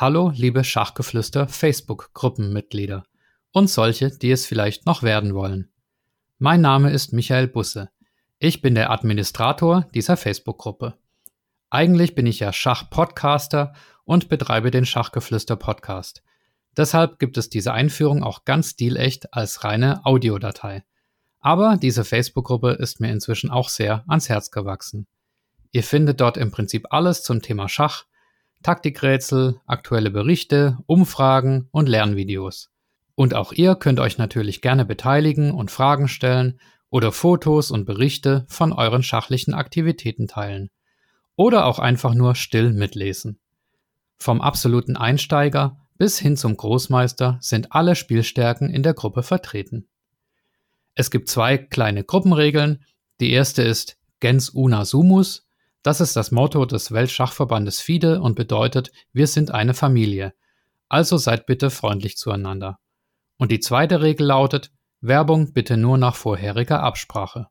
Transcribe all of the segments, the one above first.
Hallo, liebe Schachgeflüster Facebook-Gruppenmitglieder und solche, die es vielleicht noch werden wollen. Mein Name ist Michael Busse. Ich bin der Administrator dieser Facebook-Gruppe. Eigentlich bin ich ja Schach-Podcaster und betreibe den Schachgeflüster-Podcast. Deshalb gibt es diese Einführung auch ganz stilecht als reine Audiodatei. Aber diese Facebook-Gruppe ist mir inzwischen auch sehr ans Herz gewachsen. Ihr findet dort im Prinzip alles zum Thema Schach, Taktikrätsel, aktuelle Berichte, Umfragen und Lernvideos. Und auch ihr könnt euch natürlich gerne beteiligen und Fragen stellen oder Fotos und Berichte von euren schachlichen Aktivitäten teilen. Oder auch einfach nur still mitlesen. Vom absoluten Einsteiger bis hin zum Großmeister sind alle Spielstärken in der Gruppe vertreten. Es gibt zwei kleine Gruppenregeln. Die erste ist Gens una sumus, das ist das Motto des Weltschachverbandes FIDE und bedeutet, wir sind eine Familie. Also seid bitte freundlich zueinander. Und die zweite Regel lautet, Werbung bitte nur nach vorheriger Absprache.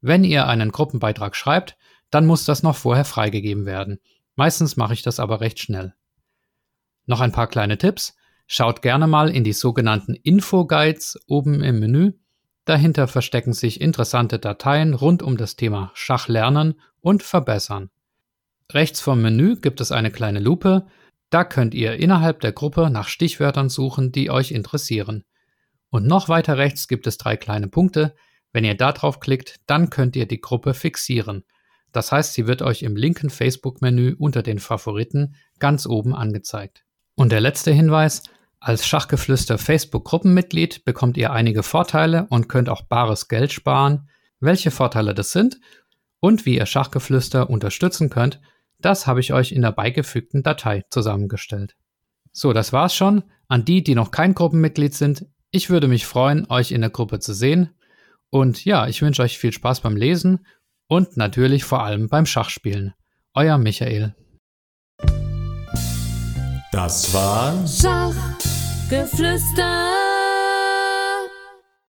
Wenn ihr einen Gruppenbeitrag schreibt, dann muss das noch vorher freigegeben werden. Meistens mache ich das aber recht schnell. Noch ein paar kleine Tipps. Schaut gerne mal in die sogenannten Info-Guides oben im Menü. Dahinter verstecken sich interessante Dateien rund um das Thema Schachlernen und verbessern. Rechts vom Menü gibt es eine kleine Lupe, da könnt ihr innerhalb der Gruppe nach Stichwörtern suchen, die euch interessieren. Und noch weiter rechts gibt es drei kleine Punkte. Wenn ihr da drauf klickt, dann könnt ihr die Gruppe fixieren. Das heißt, sie wird euch im linken Facebook-Menü unter den Favoriten ganz oben angezeigt. Und der letzte Hinweis, als Schachgeflüster Facebook-Gruppenmitglied bekommt ihr einige Vorteile und könnt auch bares Geld sparen. Welche Vorteile das sind und wie ihr Schachgeflüster unterstützen könnt, das habe ich euch in der beigefügten Datei zusammengestellt. So, das war's schon. An die, die noch kein Gruppenmitglied sind, ich würde mich freuen, euch in der Gruppe zu sehen. Und ja, ich wünsche euch viel Spaß beim Lesen und natürlich vor allem beim Schachspielen. Euer Michael. Das war Schachgeflüster.